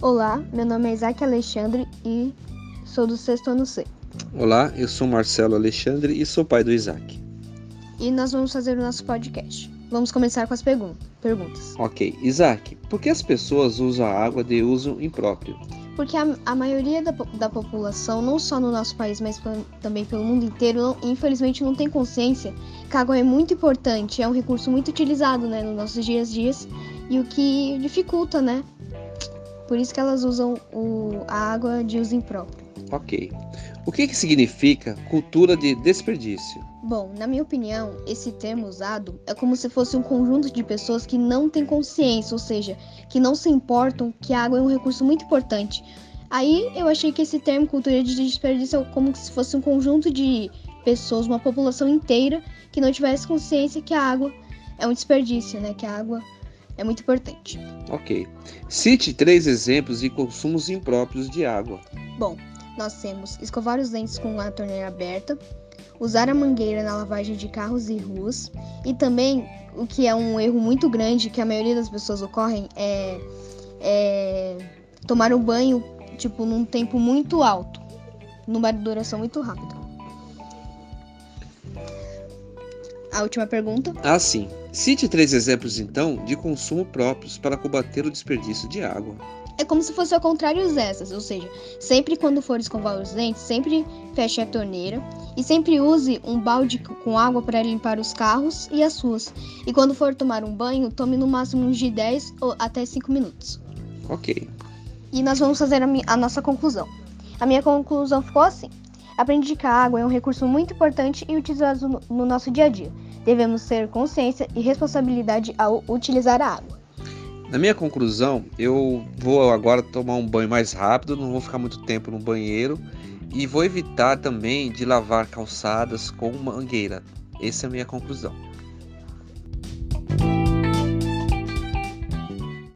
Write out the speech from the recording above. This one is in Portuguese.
Olá, meu nome é Isaac Alexandre e sou do sexto ano C. Olá, eu sou Marcelo Alexandre e sou pai do Isaac. E nós vamos fazer o nosso podcast. Vamos começar com as pergun perguntas. Ok, Isaac, por que as pessoas usam a água de uso impróprio? Porque a, a maioria da, da, população, não só no nosso país, mas também pelo mundo inteiro, não, infelizmente não tem consciência que a água é muito importante, é um recurso muito utilizado né, nos nossos dias a dias e o que dificulta, né? Por isso que elas usam o, a água de uso impróprio. Ok. O que, que significa cultura de desperdício? Bom, na minha opinião, esse termo usado é como se fosse um conjunto de pessoas que não têm consciência, ou seja, que não se importam que a água é um recurso muito importante. Aí eu achei que esse termo cultura de desperdício é como se fosse um conjunto de pessoas, uma população inteira que não tivesse consciência que a água é um desperdício, né? Que a água é muito importante. Ok. Cite três exemplos de consumos impróprios de água. Bom, nós temos escovar os dentes com a torneira aberta, usar a mangueira na lavagem de carros e ruas e também o que é um erro muito grande que a maioria das pessoas ocorrem é, é tomar um banho tipo num tempo muito alto, numa duração muito rápida. A última pergunta. Ah, sim. Cite três exemplos então de consumo próprios para combater o desperdício de água. É como se fosse ao contrário dessas, ou seja, sempre quando for escovar os dentes, sempre feche a torneira e sempre use um balde com água para limpar os carros e as ruas. E quando for tomar um banho, tome no máximo de 10 ou até 5 minutos. Ok. E nós vamos fazer a, a nossa conclusão. A minha conclusão ficou assim: aprendi que a água é um recurso muito importante e utilizado no, no nosso dia a dia. Devemos ter consciência e responsabilidade ao utilizar a água. Na minha conclusão, eu vou agora tomar um banho mais rápido, não vou ficar muito tempo no banheiro e vou evitar também de lavar calçadas com mangueira. Essa é a minha conclusão.